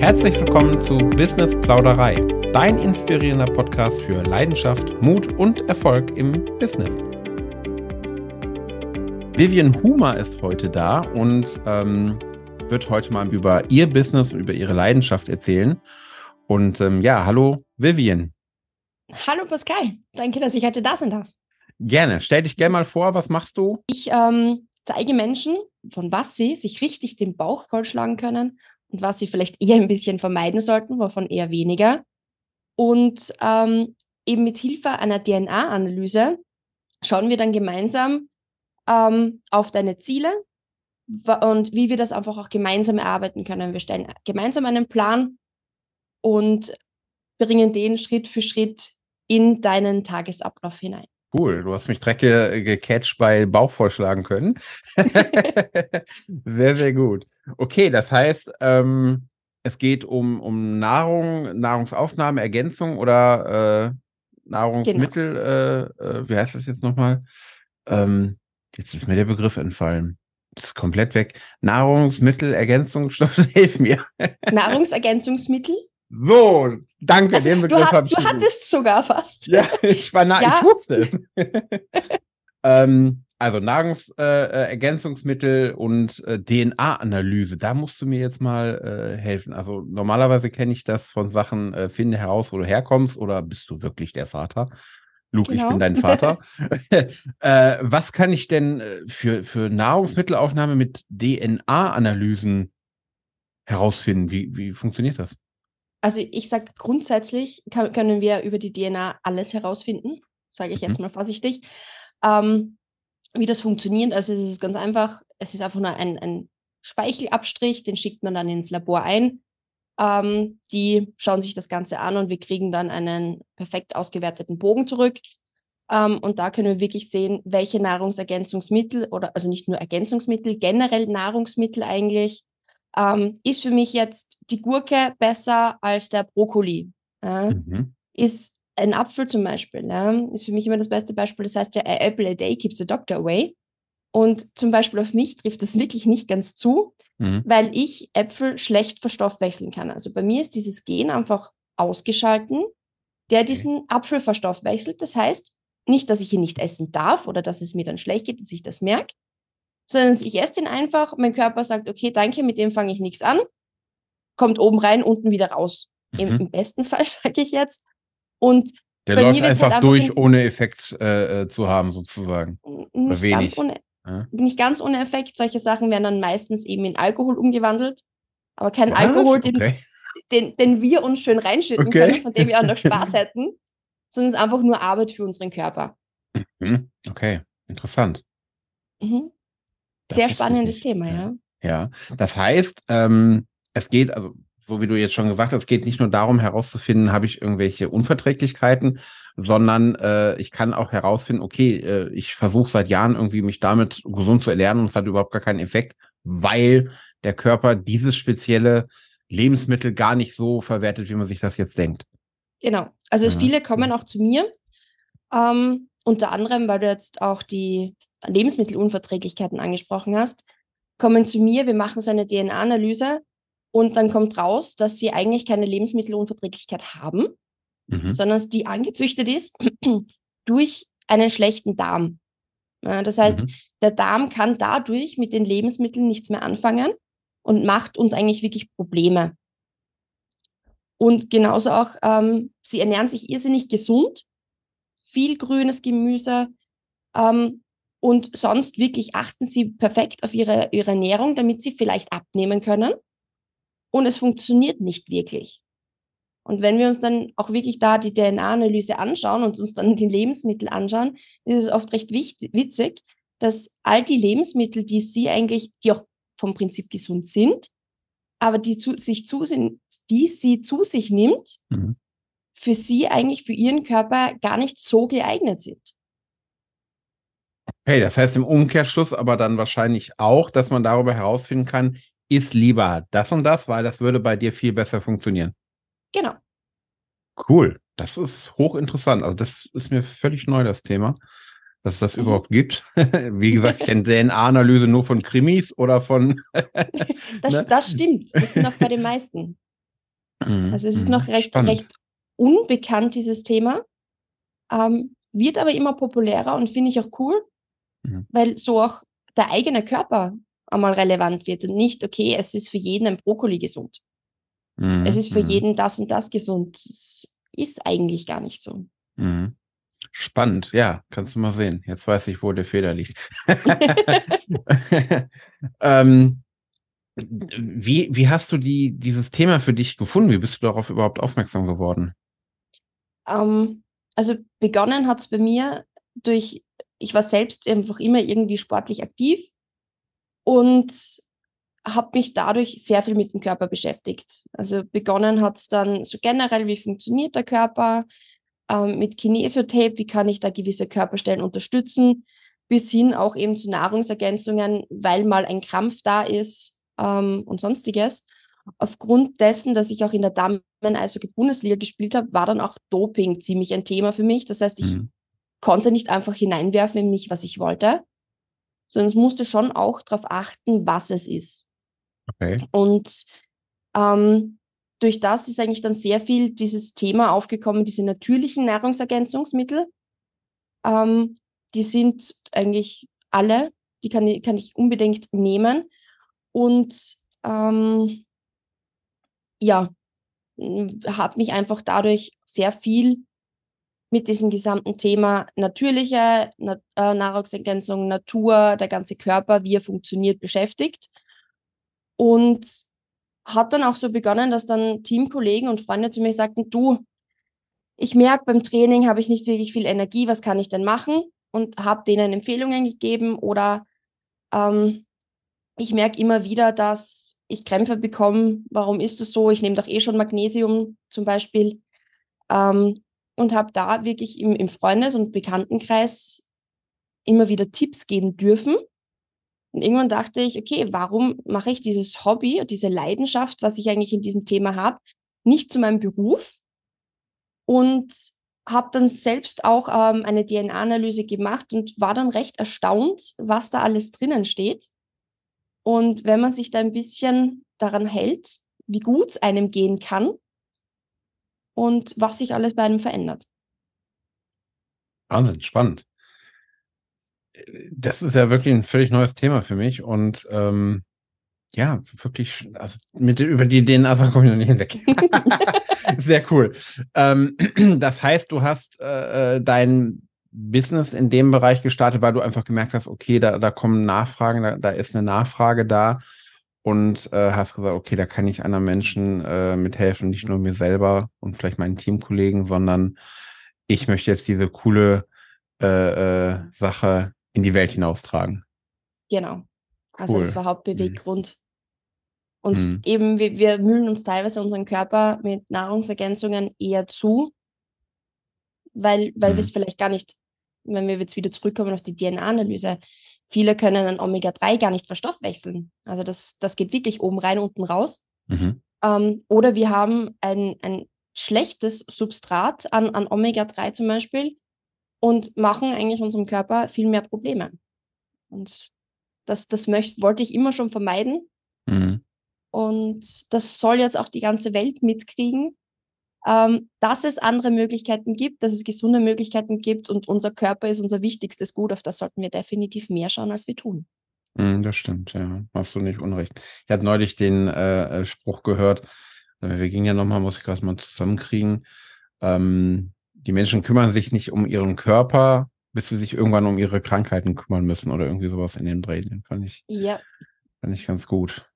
Herzlich willkommen zu Business Plauderei, dein inspirierender Podcast für Leidenschaft, Mut und Erfolg im Business. Vivian Humer ist heute da und ähm, wird heute mal über ihr Business und über ihre Leidenschaft erzählen. Und ähm, ja, hallo Vivian. Hallo Pascal, danke, dass ich heute da sein darf. Gerne. Stell dich gerne mal vor, was machst du? Ich ähm, zeige Menschen, von was sie sich richtig den Bauch vollschlagen können und was sie vielleicht eher ein bisschen vermeiden sollten, wovon eher weniger. Und ähm, eben mit Hilfe einer DNA-Analyse schauen wir dann gemeinsam ähm, auf deine Ziele und wie wir das einfach auch gemeinsam erarbeiten können. Wir stellen gemeinsam einen Plan und bringen den Schritt für Schritt in deinen Tagesablauf hinein. Cool, du hast mich direkt ge gecatcht bei Bauch vollschlagen können. sehr, sehr gut. Okay, das heißt, ähm, es geht um, um Nahrung, Nahrungsaufnahme, Ergänzung oder äh, Nahrungsmittel, genau. äh, äh, wie heißt das jetzt nochmal? Ähm, jetzt ist mir der Begriff entfallen. Das ist komplett weg. Nahrungsmittel, Ergänzungsstoffe, hilf mir. Nahrungsergänzungsmittel? So, danke, also, den Begriff habe ich. Du hattest sogar fast. Ja, ich war nah, ja. ich wusste es. ähm, also Nahrungsergänzungsmittel äh, und äh, DNA-Analyse, da musst du mir jetzt mal äh, helfen. Also normalerweise kenne ich das von Sachen, äh, finde heraus, wo du herkommst oder bist du wirklich der Vater? Luke, genau. ich bin dein Vater. Äh, was kann ich denn äh, für, für Nahrungsmittelaufnahme mit DNA-Analysen herausfinden? Wie, wie funktioniert das? Also ich sage grundsätzlich kann, können wir über die DNA alles herausfinden, sage ich mhm. jetzt mal vorsichtig. Ähm, wie das funktioniert, also es ist ganz einfach, es ist einfach nur ein, ein Speichelabstrich, den schickt man dann ins Labor ein. Ähm, die schauen sich das Ganze an und wir kriegen dann einen perfekt ausgewerteten Bogen zurück. Ähm, und da können wir wirklich sehen, welche Nahrungsergänzungsmittel oder also nicht nur Ergänzungsmittel, generell Nahrungsmittel eigentlich ähm, ist für mich jetzt die Gurke besser als der Brokkoli? Äh? Mhm. Ist ein Apfel zum Beispiel, ne? ist für mich immer das beste Beispiel. Das heißt ja, a apple a day keeps the doctor away. Und zum Beispiel auf mich trifft das wirklich nicht ganz zu, mhm. weil ich Äpfel schlecht verstoffwechseln kann. Also bei mir ist dieses Gen einfach ausgeschalten, der diesen Apfel verstoffwechselt. Das heißt, nicht, dass ich ihn nicht essen darf oder dass es mir dann schlecht geht, dass ich das merke, sondern ich esse den einfach, mein Körper sagt, okay, danke, mit dem fange ich nichts an, kommt oben rein, unten wieder raus. Mhm. Im, Im, besten Fall, sage ich jetzt. Und der läuft einfach, halt einfach durch, ohne Effekt äh, äh, zu haben, sozusagen. Nicht. Ganz ohne, ja? nicht ganz ohne Effekt. Solche Sachen werden dann meistens eben in Alkohol umgewandelt. Aber kein Was? Alkohol, den, okay. den, den, wir uns schön reinschütten okay. können, von dem wir auch noch Spaß hätten, sondern es ist einfach nur Arbeit für unseren Körper. Mhm. Okay, interessant. Mhm. Sehr spannendes Thema, ja. Ja, das heißt, ähm, es geht, also so wie du jetzt schon gesagt hast, es geht nicht nur darum herauszufinden, habe ich irgendwelche Unverträglichkeiten, sondern äh, ich kann auch herausfinden, okay, äh, ich versuche seit Jahren irgendwie mich damit gesund zu erlernen und es hat überhaupt gar keinen Effekt, weil der Körper dieses spezielle Lebensmittel gar nicht so verwertet, wie man sich das jetzt denkt. Genau. Also ja. viele kommen auch zu mir, ähm, unter anderem, weil du jetzt auch die Lebensmittelunverträglichkeiten angesprochen hast, kommen zu mir, wir machen so eine DNA-Analyse und dann kommt raus, dass sie eigentlich keine Lebensmittelunverträglichkeit haben, mhm. sondern dass die angezüchtet ist durch einen schlechten Darm. Das heißt, mhm. der Darm kann dadurch mit den Lebensmitteln nichts mehr anfangen und macht uns eigentlich wirklich Probleme. Und genauso auch, ähm, sie ernähren sich irrsinnig gesund, viel grünes Gemüse, ähm, und sonst wirklich achten Sie perfekt auf Ihre, Ihre Ernährung, damit Sie vielleicht abnehmen können. Und es funktioniert nicht wirklich. Und wenn wir uns dann auch wirklich da die DNA-Analyse anschauen und uns dann die Lebensmittel anschauen, ist es oft recht witzig, dass all die Lebensmittel, die Sie eigentlich, die auch vom Prinzip gesund sind, aber die, zu, sich zu, die sie zu sich nimmt, mhm. für sie eigentlich für ihren Körper gar nicht so geeignet sind. Okay, das heißt im Umkehrschluss aber dann wahrscheinlich auch, dass man darüber herausfinden kann, ist lieber das und das, weil das würde bei dir viel besser funktionieren. Genau. Cool. Das ist hochinteressant. Also das ist mir völlig neu, das Thema. dass es das mhm. überhaupt gibt. Wie gesagt, ich kenne DNA-Analyse nur von Krimis oder von. das, ne? das stimmt. Das sind auch bei den meisten. Mhm. Also es ist noch recht, recht unbekannt, dieses Thema. Ähm, wird aber immer populärer und finde ich auch cool, mhm. weil so auch der eigene Körper einmal relevant wird und nicht, okay, es ist für jeden ein Brokkoli gesund. Mhm. Es ist für mhm. jeden das und das gesund. Das ist eigentlich gar nicht so. Mhm. Spannend, ja, kannst du mal sehen. Jetzt weiß ich, wo der Fehler liegt. ähm, wie, wie hast du die, dieses Thema für dich gefunden? Wie bist du darauf überhaupt aufmerksam geworden? Ähm, also begonnen hat es bei mir durch, ich war selbst einfach immer irgendwie sportlich aktiv und habe mich dadurch sehr viel mit dem Körper beschäftigt. Also begonnen hat es dann so generell, wie funktioniert der Körper, ähm, mit Kinesiotape, wie kann ich da gewisse Körperstellen unterstützen, bis hin auch eben zu Nahrungsergänzungen, weil mal ein Krampf da ist ähm, und sonstiges. Aufgrund dessen, dass ich auch in der Damen-Eishockey-Bundesliga gespielt habe, war dann auch Doping ziemlich ein Thema für mich. Das heißt, ich mhm. Konnte nicht einfach hineinwerfen in mich, was ich wollte, sondern es musste schon auch darauf achten, was es ist. Okay. Und ähm, durch das ist eigentlich dann sehr viel dieses Thema aufgekommen, diese natürlichen Nahrungsergänzungsmittel. Ähm, die sind eigentlich alle, die kann, kann ich unbedingt nehmen. Und ähm, ja, habe mich einfach dadurch sehr viel mit diesem gesamten Thema natürliche Na äh, Nahrungsergänzung, Natur, der ganze Körper, wie er funktioniert, beschäftigt. Und hat dann auch so begonnen, dass dann Teamkollegen und Freunde zu mir sagten, du, ich merke, beim Training habe ich nicht wirklich viel Energie, was kann ich denn machen? Und habe denen Empfehlungen gegeben oder ähm, ich merke immer wieder, dass ich Krämpfe bekomme. Warum ist das so? Ich nehme doch eh schon Magnesium zum Beispiel. Ähm, und habe da wirklich im, im Freundes- und Bekanntenkreis immer wieder Tipps geben dürfen und irgendwann dachte ich, okay, warum mache ich dieses Hobby, diese Leidenschaft, was ich eigentlich in diesem Thema habe, nicht zu meinem Beruf? Und habe dann selbst auch ähm, eine DNA-Analyse gemacht und war dann recht erstaunt, was da alles drinnen steht. Und wenn man sich da ein bisschen daran hält, wie gut es einem gehen kann und was sich alles bei einem verändert. Wahnsinn, spannend das ist ja wirklich ein völlig neues Thema für mich und ähm, ja, wirklich, also mit, über die DNA komme ich noch nicht hinweg. Sehr cool. Ähm, das heißt, du hast äh, äh, dein Business in dem Bereich gestartet, weil du einfach gemerkt hast, okay, da, da kommen Nachfragen, da, da ist eine Nachfrage da und äh, hast gesagt, okay, da kann ich anderen Menschen äh, mithelfen, nicht nur mir selber und vielleicht meinen Teamkollegen, sondern ich möchte jetzt diese coole äh, äh, Sache in die Welt hinaustragen. Genau. Also das war Hauptbeweggrund. Mhm. Und mhm. eben, wir, wir mühlen uns teilweise unseren Körper mit Nahrungsergänzungen eher zu, weil, weil mhm. wir es vielleicht gar nicht, wenn wir jetzt wieder zurückkommen auf die DNA-Analyse, viele können ein Omega-3 gar nicht verstoffwechseln. Also das, das geht wirklich oben rein, unten raus. Mhm. Ähm, oder wir haben ein, ein schlechtes Substrat an, an Omega-3 zum Beispiel, und machen eigentlich unserem Körper viel mehr Probleme. Und das, das möcht, wollte ich immer schon vermeiden. Mhm. Und das soll jetzt auch die ganze Welt mitkriegen, ähm, dass es andere Möglichkeiten gibt, dass es gesunde Möglichkeiten gibt und unser Körper ist unser wichtigstes Gut. Auf das sollten wir definitiv mehr schauen, als wir tun. Mhm, das stimmt, ja. Hast du nicht unrecht. Ich hatte neulich den äh, äh Spruch gehört, äh, wir gingen ja nochmal, muss ich gerade mal zusammenkriegen. Ähm, die Menschen kümmern sich nicht um ihren Körper, bis sie sich irgendwann um ihre Krankheiten kümmern müssen oder irgendwie sowas in den Dreh. Den fand ich, ja. fand ich ganz gut.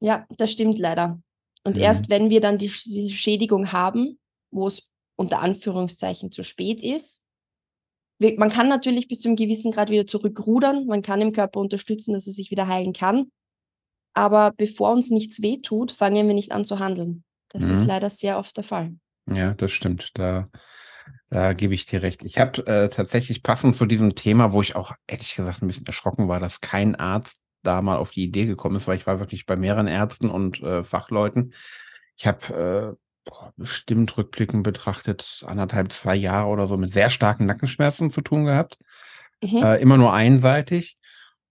Ja, das stimmt leider. Und mhm. erst wenn wir dann die Schädigung haben, wo es unter Anführungszeichen zu spät ist, man kann natürlich bis zu einem gewissen Grad wieder zurückrudern, man kann dem Körper unterstützen, dass er sich wieder heilen kann. Aber bevor uns nichts wehtut, fangen wir nicht an zu handeln. Das mhm. ist leider sehr oft der Fall. Ja, das stimmt. Da, da gebe ich dir recht. Ich habe äh, tatsächlich passend zu diesem Thema, wo ich auch ehrlich gesagt ein bisschen erschrocken war, dass kein Arzt da mal auf die Idee gekommen ist, weil ich war wirklich bei mehreren Ärzten und äh, Fachleuten. Ich habe bestimmt rückblickend betrachtet anderthalb, zwei Jahre oder so mit sehr starken Nackenschmerzen zu tun gehabt. Mhm. Äh, immer nur einseitig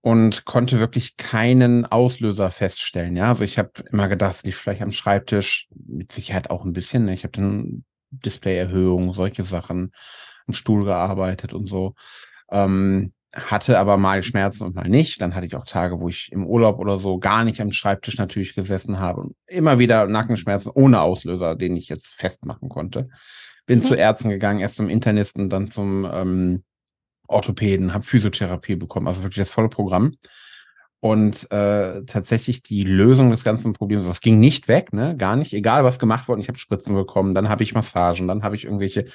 und konnte wirklich keinen Auslöser feststellen. Ja, also ich habe immer gedacht, es liegt vielleicht am Schreibtisch, mit Sicherheit auch ein bisschen. Ne? Ich habe dann Displayerhöhung, solche Sachen, im Stuhl gearbeitet und so. Ähm, hatte aber mal Schmerzen und mal nicht. Dann hatte ich auch Tage, wo ich im Urlaub oder so gar nicht am Schreibtisch natürlich gesessen habe und immer wieder Nackenschmerzen ohne Auslöser, den ich jetzt festmachen konnte. Bin mhm. zu Ärzten gegangen, erst zum Internisten, dann zum ähm, Orthopäden, habe Physiotherapie bekommen, also wirklich das volle Programm. Und äh, tatsächlich die Lösung des ganzen Problems, das ging nicht weg, ne? Gar nicht, egal was gemacht wurde. Ich habe Spritzen bekommen, dann habe ich Massagen, dann habe ich irgendwelche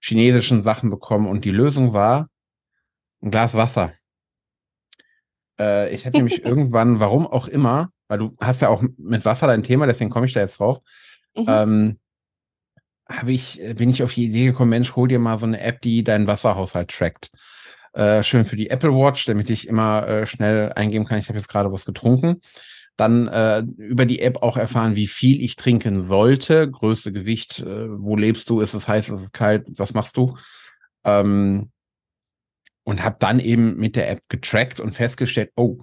chinesischen Sachen bekommen und die Lösung war ein Glas Wasser. Äh, ich habe nämlich irgendwann, warum auch immer, weil du hast ja auch mit Wasser dein Thema, deswegen komme ich da jetzt drauf. Mhm. Ähm, habe ich, bin ich auf die Idee gekommen, Mensch, hol dir mal so eine App, die deinen Wasserhaushalt trackt. Äh, schön für die Apple Watch, damit ich immer äh, schnell eingeben kann, ich habe jetzt gerade was getrunken. Dann äh, über die App auch erfahren, wie viel ich trinken sollte, Größe, Gewicht, äh, wo lebst du, ist es heiß, ist es kalt, was machst du? Ähm, und habe dann eben mit der App getrackt und festgestellt, oh,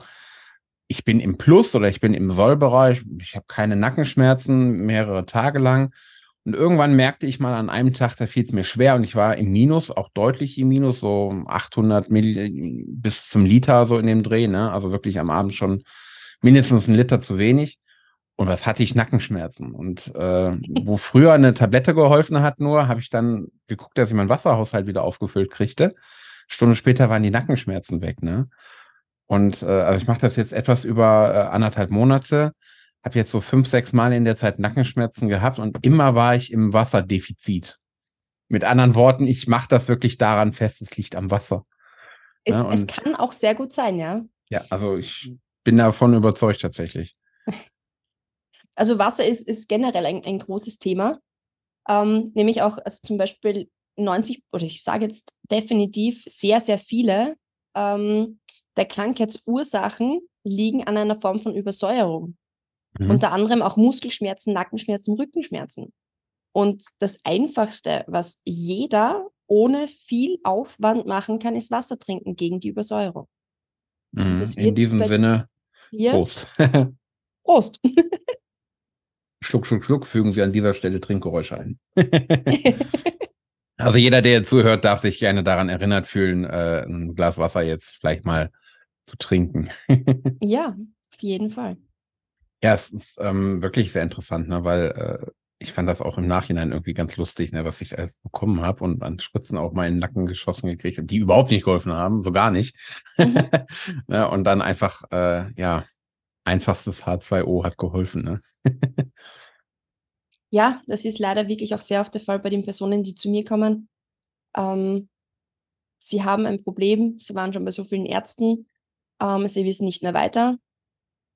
ich bin im Plus oder ich bin im Sollbereich, ich habe keine Nackenschmerzen mehrere Tage lang und irgendwann merkte ich mal an einem Tag, da fiel es mir schwer und ich war im Minus, auch deutlich im Minus, so 800 Mill bis zum Liter so in dem Dreh, ne? Also wirklich am Abend schon mindestens ein Liter zu wenig. Und was hatte ich? Nackenschmerzen. Und äh, wo früher eine Tablette geholfen hat, nur habe ich dann geguckt, dass ich meinen Wasserhaushalt wieder aufgefüllt kriegte. Stunde später waren die Nackenschmerzen weg, ne? Und äh, also ich mache das jetzt etwas über äh, anderthalb Monate habe jetzt so fünf, sechs Mal in der Zeit Nackenschmerzen gehabt und immer war ich im Wasserdefizit. Mit anderen Worten, ich mache das wirklich daran fest, es liegt am Wasser. Es, ja, es kann auch sehr gut sein, ja. Ja, also ich bin davon überzeugt tatsächlich. Also Wasser ist, ist generell ein, ein großes Thema. Ähm, nämlich auch also zum Beispiel 90, oder ich sage jetzt definitiv sehr, sehr viele ähm, der Krankheitsursachen liegen an einer Form von Übersäuerung. Mhm. Unter anderem auch Muskelschmerzen, Nackenschmerzen, Rückenschmerzen. Und das Einfachste, was jeder ohne viel Aufwand machen kann, ist Wasser trinken gegen die Übersäuerung. Mhm. In diesem Sinne, Prost. Prost. schluck, schluck, schluck, fügen Sie an dieser Stelle Trinkgeräusche ein. also jeder, der jetzt zuhört, darf sich gerne daran erinnert fühlen, äh, ein Glas Wasser jetzt vielleicht mal zu trinken. ja, auf jeden Fall. Ja, es ist ähm, wirklich sehr interessant, ne, weil äh, ich fand das auch im Nachhinein irgendwie ganz lustig, ne, was ich alles bekommen habe und an Spritzen auch mal in den Nacken geschossen gekriegt habe, die überhaupt nicht geholfen haben, so gar nicht. Mhm. ne, und dann einfach, äh, ja, einfachstes H2O hat geholfen. Ne? ja, das ist leider wirklich auch sehr oft der Fall bei den Personen, die zu mir kommen. Ähm, sie haben ein Problem, sie waren schon bei so vielen Ärzten, ähm, sie wissen nicht mehr weiter.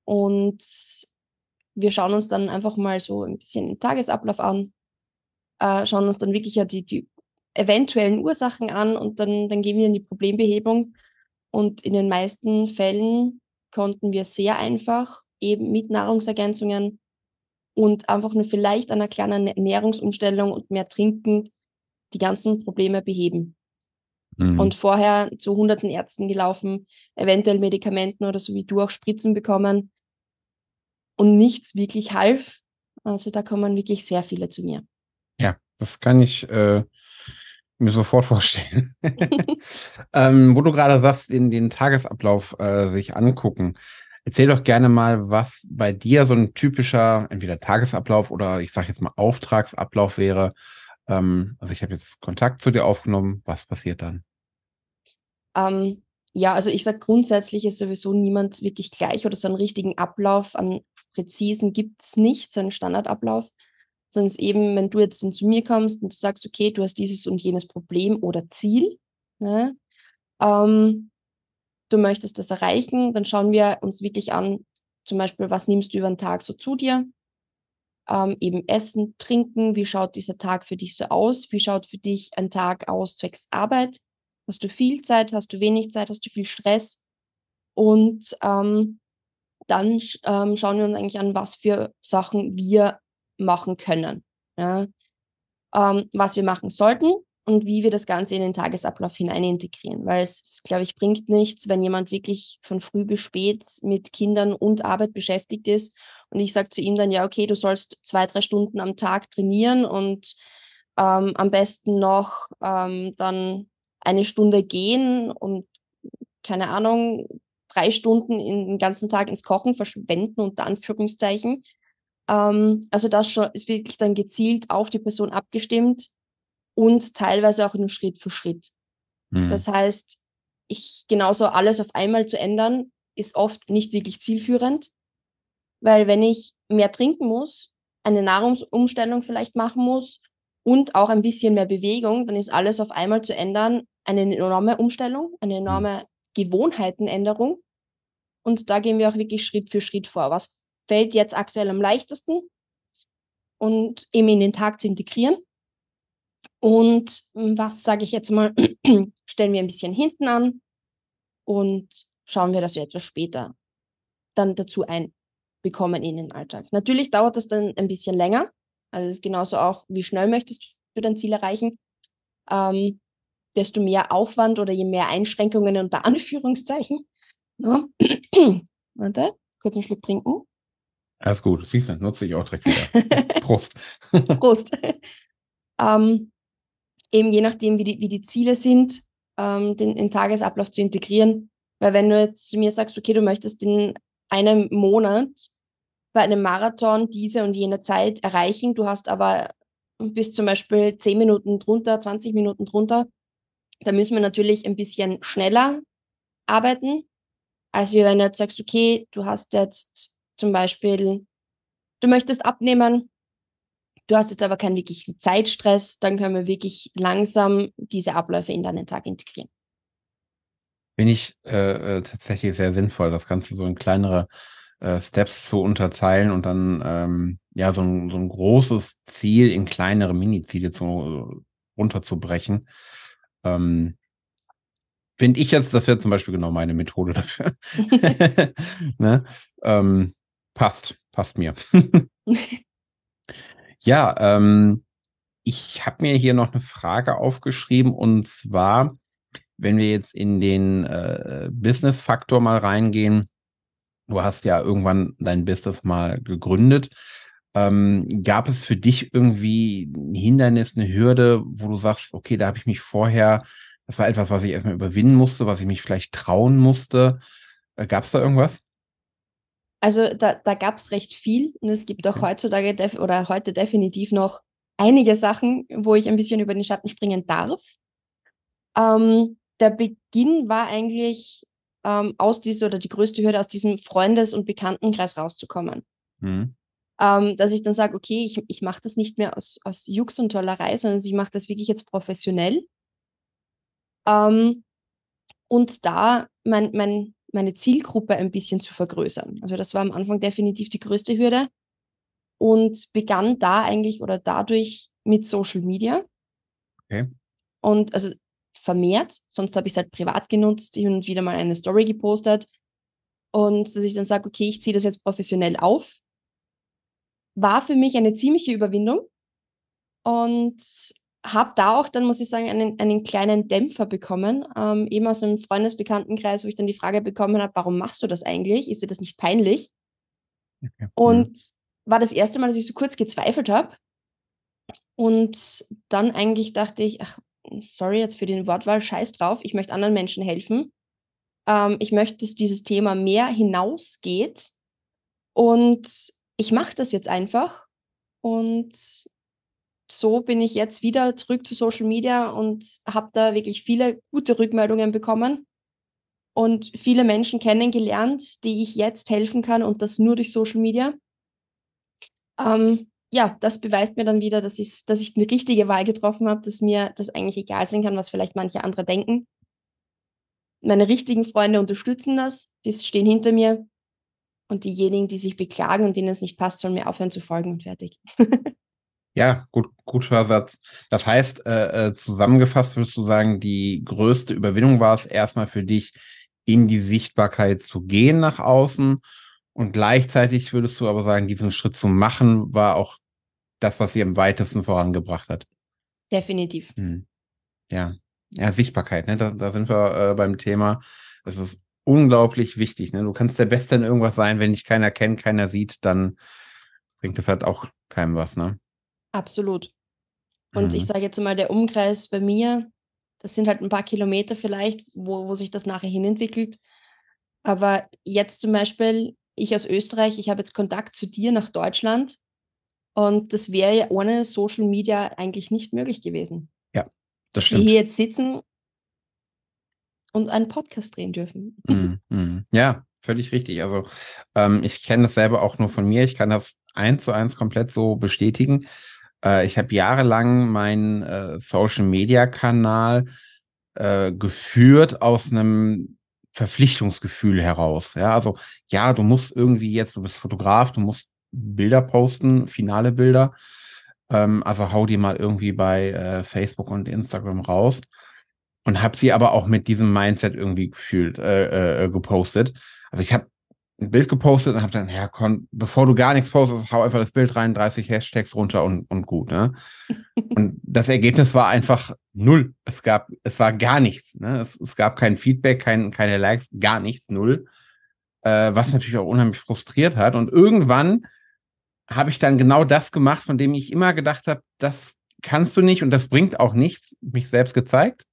Und wir schauen uns dann einfach mal so ein bisschen den Tagesablauf an, äh, schauen uns dann wirklich ja die, die eventuellen Ursachen an und dann, dann gehen wir in die Problembehebung. Und in den meisten Fällen konnten wir sehr einfach eben mit Nahrungsergänzungen und einfach nur vielleicht einer kleinen Ernährungsumstellung und mehr Trinken die ganzen Probleme beheben. Mhm. Und vorher zu hunderten Ärzten gelaufen, eventuell Medikamenten oder so wie du auch Spritzen bekommen und nichts wirklich half. Also da kommen wirklich sehr viele zu mir. Ja, das kann ich äh, mir sofort vorstellen. ähm, wo du gerade sagst, in den Tagesablauf äh, sich angucken. Erzähl doch gerne mal, was bei dir so ein typischer, entweder Tagesablauf oder ich sage jetzt mal Auftragsablauf wäre. Ähm, also ich habe jetzt Kontakt zu dir aufgenommen. Was passiert dann? Ähm, ja, also ich sage grundsätzlich ist sowieso niemand wirklich gleich oder so einen richtigen Ablauf an präzisen gibt es nicht, so einen Standardablauf, es eben, wenn du jetzt dann zu mir kommst und du sagst, okay, du hast dieses und jenes Problem oder Ziel, ne, ähm, du möchtest das erreichen, dann schauen wir uns wirklich an, zum Beispiel, was nimmst du über den Tag so zu dir? Ähm, eben Essen, Trinken, wie schaut dieser Tag für dich so aus? Wie schaut für dich ein Tag aus zwecks Arbeit? Hast du viel Zeit? Hast du wenig Zeit? Hast du viel Stress? Und ähm, dann ähm, schauen wir uns eigentlich an, was für Sachen wir machen können. ja, ähm, was wir machen sollten und wie wir das Ganze in den Tagesablauf hinein integrieren. Weil es, glaube ich, bringt nichts, wenn jemand wirklich von früh bis spät mit Kindern und Arbeit beschäftigt ist und ich sage zu ihm dann, ja, okay, du sollst zwei, drei Stunden am Tag trainieren und ähm, am besten noch ähm, dann eine Stunde gehen und keine Ahnung, drei Stunden in, den ganzen Tag ins Kochen verschwenden, unter Anführungszeichen. Ähm, also das schon ist wirklich dann gezielt auf die Person abgestimmt und teilweise auch nur Schritt für Schritt. Mhm. Das heißt, ich genauso alles auf einmal zu ändern, ist oft nicht wirklich zielführend, weil wenn ich mehr trinken muss, eine Nahrungsumstellung vielleicht machen muss und auch ein bisschen mehr Bewegung, dann ist alles auf einmal zu ändern eine enorme Umstellung, eine mhm. enorme Gewohnheitenänderung. Und da gehen wir auch wirklich Schritt für Schritt vor. Was fällt jetzt aktuell am leichtesten? Und eben in den Tag zu integrieren. Und was sage ich jetzt mal, stellen wir ein bisschen hinten an und schauen wir, dass wir etwas später dann dazu einbekommen in den Alltag. Natürlich dauert das dann ein bisschen länger. Also es ist genauso auch, wie schnell möchtest du dein Ziel erreichen. Ähm, desto mehr Aufwand oder je mehr Einschränkungen unter Anführungszeichen. Ja. Warte, kurz einen Schluck trinken. Alles gut, siehst du, nutze ich auch direkt wieder. Prost. Prost. ähm, eben je nachdem, wie die, wie die Ziele sind, ähm, den, den Tagesablauf zu integrieren. Weil wenn du jetzt zu mir sagst, okay, du möchtest in einem Monat bei einem Marathon diese und jene Zeit erreichen, du hast aber bis zum Beispiel 10 Minuten drunter, 20 Minuten drunter, da müssen wir natürlich ein bisschen schneller arbeiten, als wenn du jetzt sagst, okay, du hast jetzt zum Beispiel, du möchtest abnehmen, du hast jetzt aber keinen wirklichen Zeitstress, dann können wir wirklich langsam diese Abläufe in deinen Tag integrieren. Finde ich äh, äh, tatsächlich sehr sinnvoll, das Ganze so in kleinere äh, Steps zu unterteilen und dann ähm, ja so ein, so ein großes Ziel in kleinere Mini-Ziele zu, runterzubrechen. Ähm, Finde ich jetzt, das wäre zum Beispiel genau meine Methode dafür. ne? ähm, passt, passt mir. ja, ähm, ich habe mir hier noch eine Frage aufgeschrieben und zwar, wenn wir jetzt in den äh, Business-Faktor mal reingehen, du hast ja irgendwann dein Business mal gegründet. Ähm, gab es für dich irgendwie ein Hindernis, eine Hürde, wo du sagst, okay, da habe ich mich vorher, das war etwas, was ich erstmal überwinden musste, was ich mich vielleicht trauen musste. Äh, gab es da irgendwas? Also da, da gab es recht viel und es gibt auch heutzutage oder heute definitiv noch einige Sachen, wo ich ein bisschen über den Schatten springen darf. Ähm, der Beginn war eigentlich ähm, aus dieser oder die größte Hürde aus diesem Freundes- und Bekanntenkreis rauszukommen. Mhm ähm, dass ich dann sage, okay, ich, ich mache das nicht mehr aus, aus Jux und Tollerei, sondern ich mache das wirklich jetzt professionell. Ähm, und da mein, mein, meine Zielgruppe ein bisschen zu vergrößern. Also das war am Anfang definitiv die größte Hürde und begann da eigentlich oder dadurch mit Social Media. Okay. Und also vermehrt, sonst habe ich es halt privat genutzt, hin und wieder mal eine Story gepostet. Und dass ich dann sage, okay, ich ziehe das jetzt professionell auf war für mich eine ziemliche Überwindung und habe da auch dann, muss ich sagen, einen, einen kleinen Dämpfer bekommen, ähm, eben aus einem Freundesbekanntenkreis, wo ich dann die Frage bekommen habe, warum machst du das eigentlich? Ist dir das nicht peinlich? Okay. Und mhm. war das erste Mal, dass ich so kurz gezweifelt habe. Und dann eigentlich dachte ich, ach, sorry jetzt für den Wortwahl, scheiß drauf, ich möchte anderen Menschen helfen. Ähm, ich möchte, dass dieses Thema mehr hinausgeht. Und ich mache das jetzt einfach und so bin ich jetzt wieder zurück zu Social Media und habe da wirklich viele gute Rückmeldungen bekommen und viele Menschen kennengelernt, die ich jetzt helfen kann und das nur durch Social Media. Ähm, ja, das beweist mir dann wieder, dass, dass ich eine richtige Wahl getroffen habe, dass mir das eigentlich egal sein kann, was vielleicht manche andere denken. Meine richtigen Freunde unterstützen das, die stehen hinter mir und diejenigen, die sich beklagen und denen es nicht passt, sollen mir aufhören zu folgen und fertig. ja, gut, guter Satz. Das heißt, äh, äh, zusammengefasst würdest du sagen, die größte Überwindung war es erstmal für dich, in die Sichtbarkeit zu gehen nach außen. Und gleichzeitig würdest du aber sagen, diesen Schritt zu machen, war auch das, was sie am weitesten vorangebracht hat. Definitiv. Hm. Ja. Ja, Sichtbarkeit, ne? Da, da sind wir äh, beim Thema. Das ist unglaublich wichtig. Ne? Du kannst der Beste in irgendwas sein, wenn dich keiner kennt, keiner sieht, dann bringt das halt auch keinem was, ne? Absolut. Und mhm. ich sage jetzt mal, der Umkreis bei mir, das sind halt ein paar Kilometer vielleicht, wo, wo sich das nachher hinentwickelt. Aber jetzt zum Beispiel, ich aus Österreich, ich habe jetzt Kontakt zu dir nach Deutschland und das wäre ja ohne Social Media eigentlich nicht möglich gewesen. Ja, das stimmt. Die hier jetzt sitzen und einen Podcast drehen dürfen. Mm, mm. Ja, völlig richtig. Also ähm, ich kenne das selber auch nur von mir. Ich kann das eins zu eins komplett so bestätigen. Äh, ich habe jahrelang meinen äh, Social Media Kanal äh, geführt aus einem Verpflichtungsgefühl heraus. Ja, also ja, du musst irgendwie jetzt, du bist Fotograf, du musst Bilder posten, finale Bilder. Ähm, also hau die mal irgendwie bei äh, Facebook und Instagram raus. Und habe sie aber auch mit diesem Mindset irgendwie gefühlt, äh, äh, gepostet. Also ich habe ein Bild gepostet und habe dann, ja, komm, bevor du gar nichts postest, hau einfach das Bild rein, 30 Hashtags runter und, und gut. Ne? und das Ergebnis war einfach null. Es gab, es war gar nichts. Ne? Es, es gab kein Feedback, kein, keine Likes, gar nichts, null. Äh, was natürlich auch unheimlich frustriert hat. Und irgendwann habe ich dann genau das gemacht, von dem ich immer gedacht habe, das kannst du nicht und das bringt auch nichts, mich selbst gezeigt.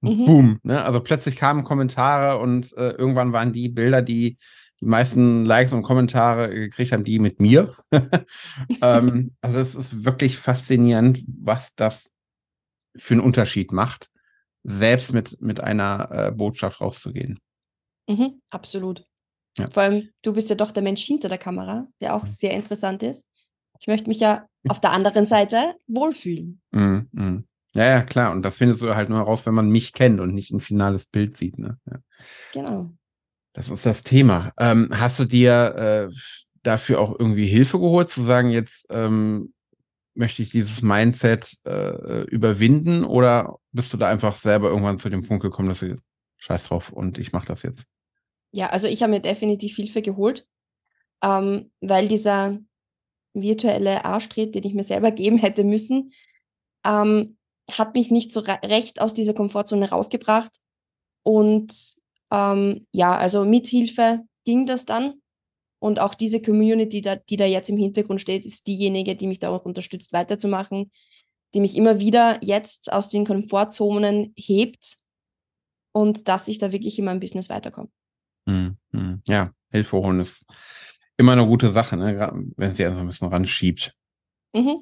Mhm. Boom. Ne? Also plötzlich kamen Kommentare und äh, irgendwann waren die Bilder, die die meisten Likes und Kommentare gekriegt haben, die mit mir. ähm, also es ist wirklich faszinierend, was das für einen Unterschied macht, selbst mit, mit einer äh, Botschaft rauszugehen. Mhm, absolut. Ja. Vor allem, du bist ja doch der Mensch hinter der Kamera, der auch mhm. sehr interessant ist. Ich möchte mich ja auf der anderen Seite wohlfühlen. Mhm, mh. Ja, ja, klar. Und das findest du halt nur heraus, wenn man mich kennt und nicht ein finales Bild sieht. Ne? Ja. Genau. Das ist das Thema. Ähm, hast du dir äh, dafür auch irgendwie Hilfe geholt, zu sagen, jetzt ähm, möchte ich dieses Mindset äh, überwinden oder bist du da einfach selber irgendwann zu dem Punkt gekommen, dass du scheiß drauf und ich mache das jetzt? Ja, also ich habe mir definitiv Hilfe geholt, ähm, weil dieser virtuelle Arschtritt, den ich mir selber geben hätte müssen, ähm, hat mich nicht so recht aus dieser Komfortzone rausgebracht. Und ähm, ja, also mit Hilfe ging das dann. Und auch diese Community, da, die da jetzt im Hintergrund steht, ist diejenige, die mich da auch unterstützt, weiterzumachen, die mich immer wieder jetzt aus den Komfortzonen hebt und dass ich da wirklich in meinem Business weiterkomme. Mhm, mhm. Ja, Hilfe holen ist immer eine gute Sache, ne? wenn sie also ein bisschen ranschiebt. Mhm.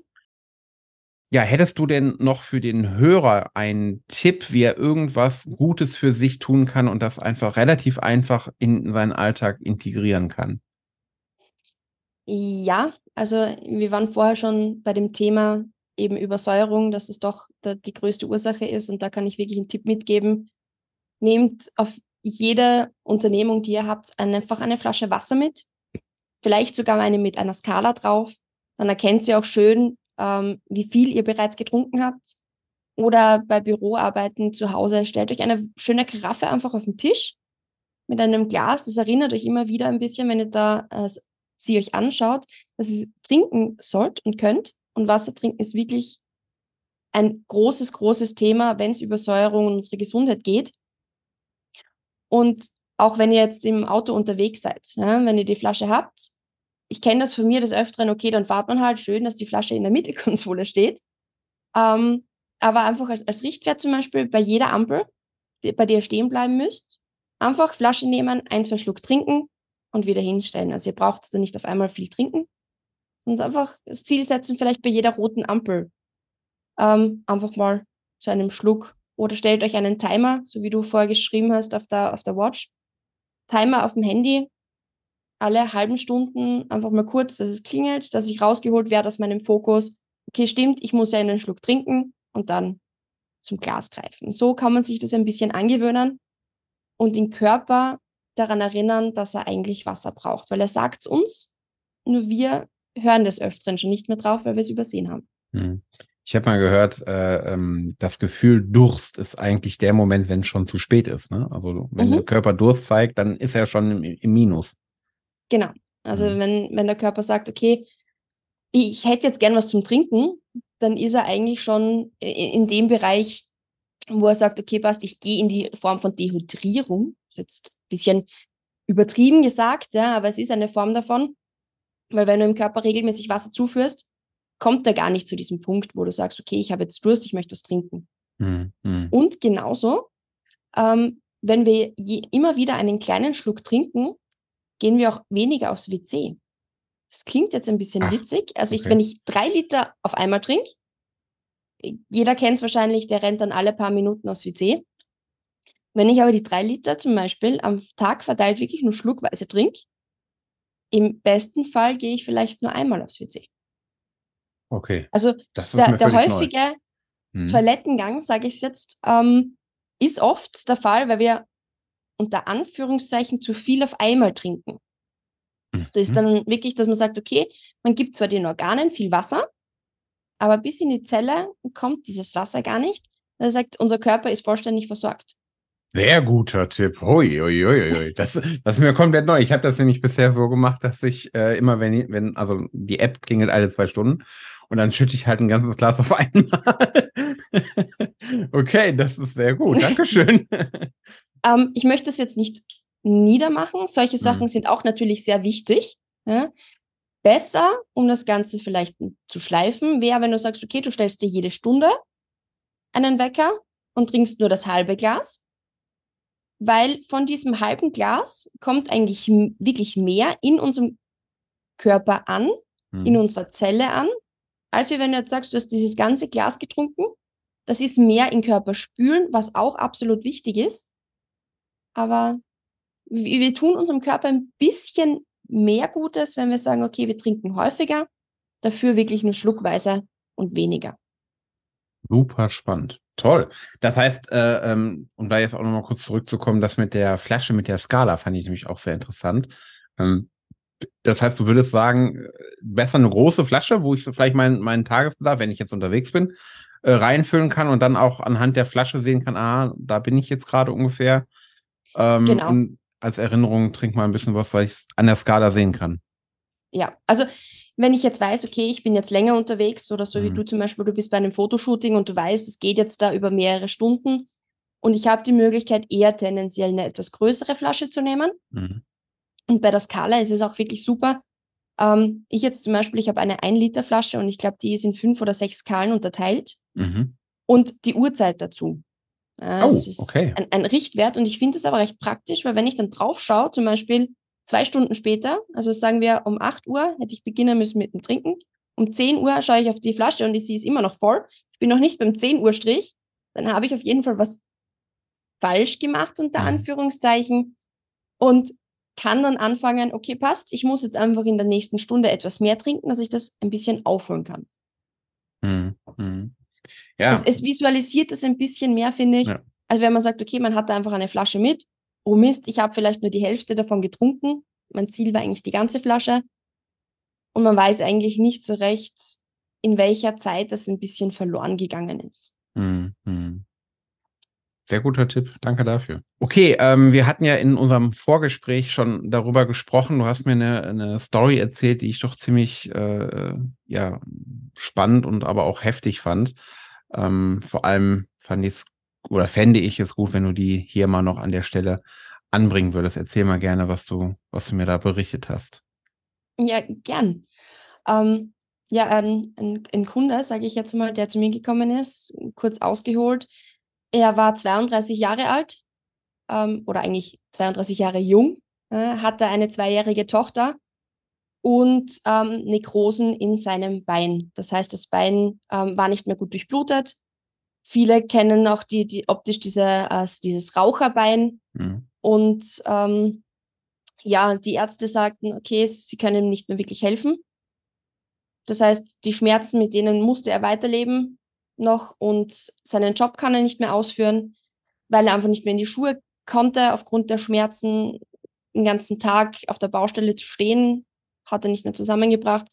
Ja, hättest du denn noch für den Hörer einen Tipp, wie er irgendwas Gutes für sich tun kann und das einfach relativ einfach in seinen Alltag integrieren kann? Ja, also wir waren vorher schon bei dem Thema eben Übersäuerung, dass es doch die größte Ursache ist und da kann ich wirklich einen Tipp mitgeben. Nehmt auf jede Unternehmung, die ihr habt, einfach eine Flasche Wasser mit. Vielleicht sogar eine mit einer Skala drauf. Dann erkennt ihr auch schön, ähm, wie viel ihr bereits getrunken habt. Oder bei Büroarbeiten zu Hause, stellt euch eine schöne Karaffe einfach auf den Tisch mit einem Glas. Das erinnert euch immer wieder ein bisschen, wenn ihr da äh, sie euch anschaut, dass ihr trinken sollt und könnt. Und Wasser trinken ist wirklich ein großes, großes Thema, wenn es über Säuerung und unsere Gesundheit geht. Und auch wenn ihr jetzt im Auto unterwegs seid, ja, wenn ihr die Flasche habt, ich kenne das von mir des Öfteren, okay, dann fahrt man halt schön, dass die Flasche in der Mittelkonsole steht. Ähm, aber einfach als, als Richtwert zum Beispiel bei jeder Ampel, die, bei der ihr stehen bleiben müsst, einfach Flasche nehmen, ein, zwei Schluck trinken und wieder hinstellen. Also ihr braucht dann nicht auf einmal viel trinken. Und einfach das Ziel setzen, vielleicht bei jeder roten Ampel. Ähm, einfach mal zu einem Schluck oder stellt euch einen Timer, so wie du vorher geschrieben hast auf der, auf der Watch. Timer auf dem Handy, alle halben Stunden einfach mal kurz, dass es klingelt, dass ich rausgeholt werde aus meinem Fokus. Okay, stimmt, ich muss ja einen Schluck trinken und dann zum Glas greifen. So kann man sich das ein bisschen angewöhnen und den Körper daran erinnern, dass er eigentlich Wasser braucht, weil er sagt es uns, nur wir hören des Öfteren schon nicht mehr drauf, weil wir es übersehen haben. Hm. Ich habe mal gehört, äh, ähm, das Gefühl Durst ist eigentlich der Moment, wenn es schon zu spät ist. Ne? Also wenn mhm. der Körper Durst zeigt, dann ist er schon im, im Minus. Genau. Also mhm. wenn, wenn der Körper sagt, okay, ich hätte jetzt gern was zum Trinken, dann ist er eigentlich schon in dem Bereich, wo er sagt, okay, passt, ich gehe in die Form von Dehydrierung. Das ist jetzt ein bisschen übertrieben gesagt, ja, aber es ist eine Form davon, weil wenn du im Körper regelmäßig Wasser zuführst, kommt er gar nicht zu diesem Punkt, wo du sagst, okay, ich habe jetzt Durst, ich möchte was trinken. Mhm. Und genauso, ähm, wenn wir je, immer wieder einen kleinen Schluck trinken, gehen wir auch weniger aufs WC. Das klingt jetzt ein bisschen Ach, witzig. Also okay. ich, wenn ich drei Liter auf einmal trinke, jeder kennt es wahrscheinlich, der rennt dann alle paar Minuten aufs WC. Wenn ich aber die drei Liter zum Beispiel am Tag verteilt wirklich nur schluckweise trinke, im besten Fall gehe ich vielleicht nur einmal aufs WC. Okay. Also der, der häufige hm. Toilettengang, sage ich jetzt, ähm, ist oft der Fall, weil wir unter Anführungszeichen zu viel auf einmal trinken. Das ist mhm. dann wirklich, dass man sagt, okay, man gibt zwar den Organen viel Wasser, aber bis in die Zelle kommt dieses Wasser gar nicht. Er sagt, unser Körper ist vollständig versorgt. Sehr guter Tipp. Hui, hui, hui, hui. Das, das ist mir komplett neu. Ich habe das nämlich bisher so gemacht, dass ich äh, immer, wenn, wenn, also die App klingelt alle zwei Stunden und dann schütte ich halt ein ganzes Glas auf einmal. okay, das ist sehr gut. Dankeschön. ähm, ich möchte es jetzt nicht niedermachen. Solche Sachen mhm. sind auch natürlich sehr wichtig. Ja? Besser, um das Ganze vielleicht zu schleifen, wäre, wenn du sagst, okay, du stellst dir jede Stunde einen Wecker und trinkst nur das halbe Glas weil von diesem halben Glas kommt eigentlich wirklich mehr in unserem Körper an, mhm. in unserer Zelle an, als wenn du jetzt sagst, du hast dieses ganze Glas getrunken. Das ist mehr im Körper spülen, was auch absolut wichtig ist. Aber wir, tun unserem Körper ein bisschen mehr Gutes, wenn wir sagen, okay, wir trinken häufiger, dafür wirklich nur schluckweise und weniger. Super spannend. Toll. Das heißt, äh, ähm, um da jetzt auch nochmal kurz zurückzukommen, das mit der Flasche, mit der Skala fand ich nämlich auch sehr interessant. Ähm, das heißt, du würdest sagen, äh, besser eine große Flasche, wo ich so vielleicht meinen, meinen Tagesbedarf, wenn ich jetzt unterwegs bin, äh, reinfüllen kann und dann auch anhand der Flasche sehen kann, ah, da bin ich jetzt gerade ungefähr. Ähm, genau. Und als Erinnerung trink mal ein bisschen was, weil ich es an der Skala sehen kann. Ja, also wenn ich jetzt weiß, okay, ich bin jetzt länger unterwegs oder so mhm. wie du zum Beispiel, du bist bei einem Fotoshooting und du weißt, es geht jetzt da über mehrere Stunden und ich habe die Möglichkeit, eher tendenziell eine etwas größere Flasche zu nehmen. Mhm. Und bei der Skala ist es auch wirklich super. Ähm, ich jetzt zum Beispiel, ich habe eine 1-Liter-Flasche und ich glaube, die ist in fünf oder sechs Skalen unterteilt. Mhm. Und die Uhrzeit dazu. Äh, oh, das ist okay. ein, ein Richtwert und ich finde es aber recht praktisch, weil wenn ich dann drauf schaue, zum Beispiel Zwei Stunden später, also sagen wir um 8 Uhr, hätte ich beginnen müssen mit dem Trinken. Um 10 Uhr schaue ich auf die Flasche und sie ist immer noch voll. Ich bin noch nicht beim 10 Uhr Strich. Dann habe ich auf jeden Fall was falsch gemacht, unter mhm. Anführungszeichen. Und kann dann anfangen, okay, passt, ich muss jetzt einfach in der nächsten Stunde etwas mehr trinken, dass ich das ein bisschen aufholen kann. Mhm. Ja. Es, es, visualisiert das ein bisschen mehr, finde ich, ja. als wenn man sagt, okay, man hat da einfach eine Flasche mit oh Mist, ich habe vielleicht nur die Hälfte davon getrunken. Mein Ziel war eigentlich die ganze Flasche. Und man weiß eigentlich nicht so recht, in welcher Zeit das ein bisschen verloren gegangen ist. Mhm. Sehr guter Tipp, danke dafür. Okay, ähm, wir hatten ja in unserem Vorgespräch schon darüber gesprochen. Du hast mir eine, eine Story erzählt, die ich doch ziemlich äh, ja, spannend und aber auch heftig fand. Ähm, vor allem fand ich es oder fände ich es gut, wenn du die hier mal noch an der Stelle anbringen würdest. Erzähl mal gerne, was du, was du mir da berichtet hast. Ja, gern. Ähm, ja, ein, ein, ein Kunde, sage ich jetzt mal, der zu mir gekommen ist, kurz ausgeholt. Er war 32 Jahre alt ähm, oder eigentlich 32 Jahre jung, äh, hatte eine zweijährige Tochter und ähm, Nekrosen in seinem Bein. Das heißt, das Bein ähm, war nicht mehr gut durchblutet. Viele kennen auch die, die optisch diese, äh, dieses Raucherbein. Mhm. Und ähm, ja, die Ärzte sagten, okay, sie können ihm nicht mehr wirklich helfen. Das heißt, die Schmerzen, mit denen musste er weiterleben noch und seinen Job kann er nicht mehr ausführen, weil er einfach nicht mehr in die Schuhe konnte aufgrund der Schmerzen den ganzen Tag auf der Baustelle zu stehen, hat er nicht mehr zusammengebracht.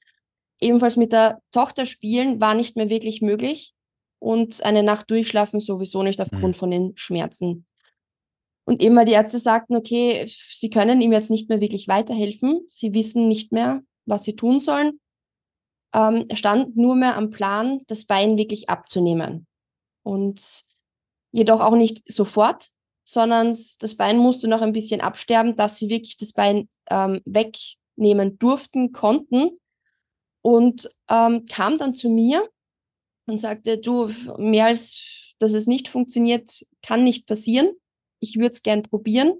Ebenfalls mit der Tochter spielen war nicht mehr wirklich möglich und eine Nacht durchschlafen sowieso nicht aufgrund mhm. von den Schmerzen. Und immer die Ärzte sagten, okay, sie können ihm jetzt nicht mehr wirklich weiterhelfen. Sie wissen nicht mehr, was sie tun sollen. Ähm, stand nur mehr am Plan, das Bein wirklich abzunehmen. Und jedoch auch nicht sofort, sondern das Bein musste noch ein bisschen absterben, dass sie wirklich das Bein ähm, wegnehmen durften, konnten. Und ähm, kam dann zu mir und sagte, du, mehr als dass es nicht funktioniert, kann nicht passieren. Ich würde es gern probieren.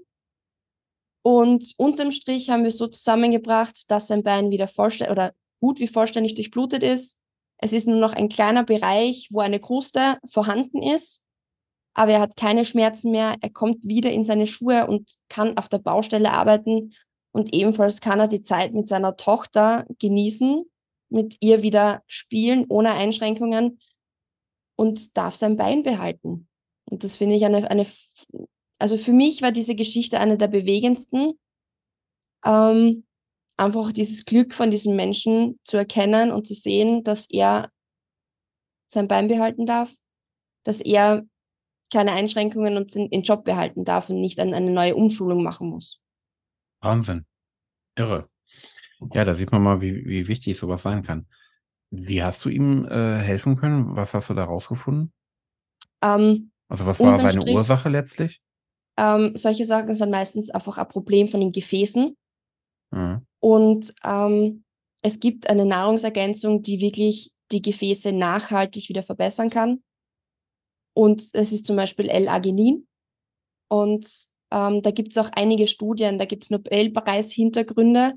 Und unterm Strich haben wir so zusammengebracht, dass sein Bein wieder vollständig oder gut wie vollständig durchblutet ist. Es ist nur noch ein kleiner Bereich, wo eine Kruste vorhanden ist, aber er hat keine Schmerzen mehr. Er kommt wieder in seine Schuhe und kann auf der Baustelle arbeiten. Und ebenfalls kann er die Zeit mit seiner Tochter genießen, mit ihr wieder spielen ohne Einschränkungen und darf sein Bein behalten. Und das finde ich eine, eine, also für mich war diese Geschichte eine der bewegendsten. Ähm, einfach dieses Glück von diesem Menschen zu erkennen und zu sehen, dass er sein Bein behalten darf, dass er keine Einschränkungen und den Job behalten darf und nicht eine neue Umschulung machen muss. Wahnsinn. Irre. Ja, da sieht man mal, wie, wie wichtig sowas sein kann. Wie hast du ihm äh, helfen können? Was hast du da rausgefunden? Ähm, also was war seine Strich, Ursache letztlich? Ähm, solche Sachen sind meistens einfach ein Problem von den Gefäßen. Mhm. Und ähm, es gibt eine Nahrungsergänzung, die wirklich die Gefäße nachhaltig wieder verbessern kann. Und es ist zum Beispiel L-Arginin. Und ähm, da gibt es auch einige Studien, da gibt es Nobelpreis-Hintergründe,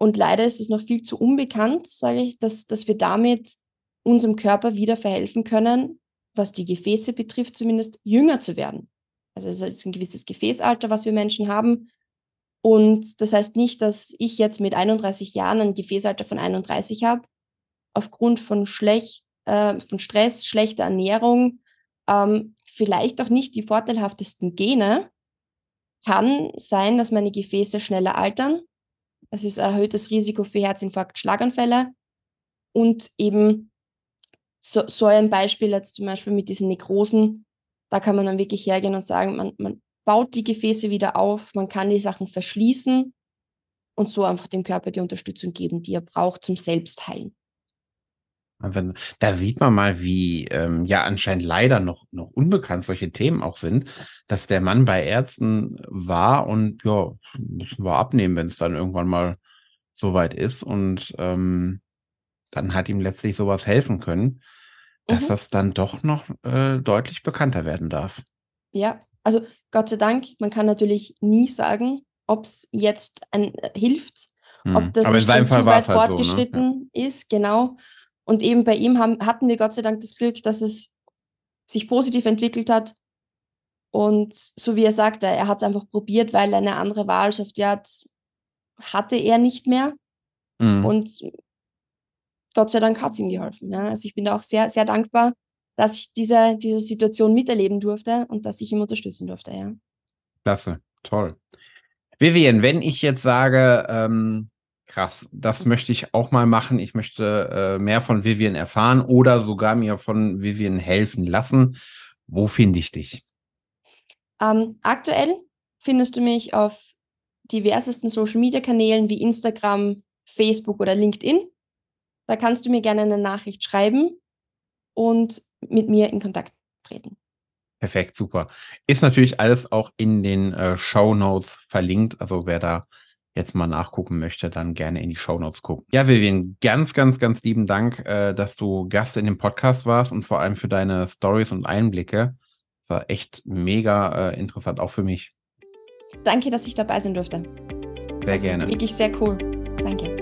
und leider ist es noch viel zu unbekannt, sage ich, dass, dass wir damit unserem Körper wieder verhelfen können, was die Gefäße betrifft, zumindest jünger zu werden. Also es ist ein gewisses Gefäßalter, was wir Menschen haben. Und das heißt nicht, dass ich jetzt mit 31 Jahren ein Gefäßalter von 31 habe, aufgrund von, schlecht, äh, von Stress, schlechter Ernährung, ähm, vielleicht auch nicht die vorteilhaftesten Gene, kann sein, dass meine Gefäße schneller altern, es ist erhöhtes Risiko für Herzinfarkt, Schlaganfälle. Und eben so, so ein Beispiel jetzt zum Beispiel mit diesen Nekrosen, da kann man dann wirklich hergehen und sagen, man, man baut die Gefäße wieder auf, man kann die Sachen verschließen und so einfach dem Körper die Unterstützung geben, die er braucht zum Selbstheilen. Also, da sieht man mal, wie ähm, ja anscheinend leider noch, noch unbekannt solche Themen auch sind, dass der Mann bei Ärzten war und ja, müssen wir abnehmen, wenn es dann irgendwann mal soweit ist. Und ähm, dann hat ihm letztlich sowas helfen können, dass mhm. das dann doch noch äh, deutlich bekannter werden darf. Ja, also Gott sei Dank, man kann natürlich nie sagen, ob es jetzt ein, äh, hilft, hm. ob das Aber seinem Fall zu weit fortgeschritten halt so, ne? ist, genau. Und eben bei ihm haben, hatten wir Gott sei Dank das Glück, dass es sich positiv entwickelt hat. Und so wie er sagte, er hat es einfach probiert, weil eine andere Wahlschaft ja hatte er nicht mehr. Mhm. Und Gott sei Dank hat es ihm geholfen. Ja. Also ich bin da auch sehr, sehr dankbar, dass ich diese, diese Situation miterleben durfte und dass ich ihm unterstützen durfte. Ja. Klasse, toll. Vivian, wenn ich jetzt sage, ähm, krass, das möchte ich auch mal machen. Ich möchte äh, mehr von Vivian erfahren oder sogar mir von Vivian helfen lassen. Wo finde ich dich? Ähm, aktuell findest du mich auf diversesten Social-Media-Kanälen wie Instagram, Facebook oder LinkedIn. Da kannst du mir gerne eine Nachricht schreiben und mit mir in Kontakt treten. Perfekt, super. Ist natürlich alles auch in den äh, Show Notes verlinkt. Also wer da jetzt mal nachgucken möchte, dann gerne in die Show Notes gucken. Ja, Vivian, ganz, ganz, ganz lieben Dank, äh, dass du Gast in dem Podcast warst und vor allem für deine Stories und Einblicke. Das war echt mega äh, interessant, auch für mich. Danke, dass ich dabei sein durfte. Sehr also, gerne. Wirklich sehr cool. Danke.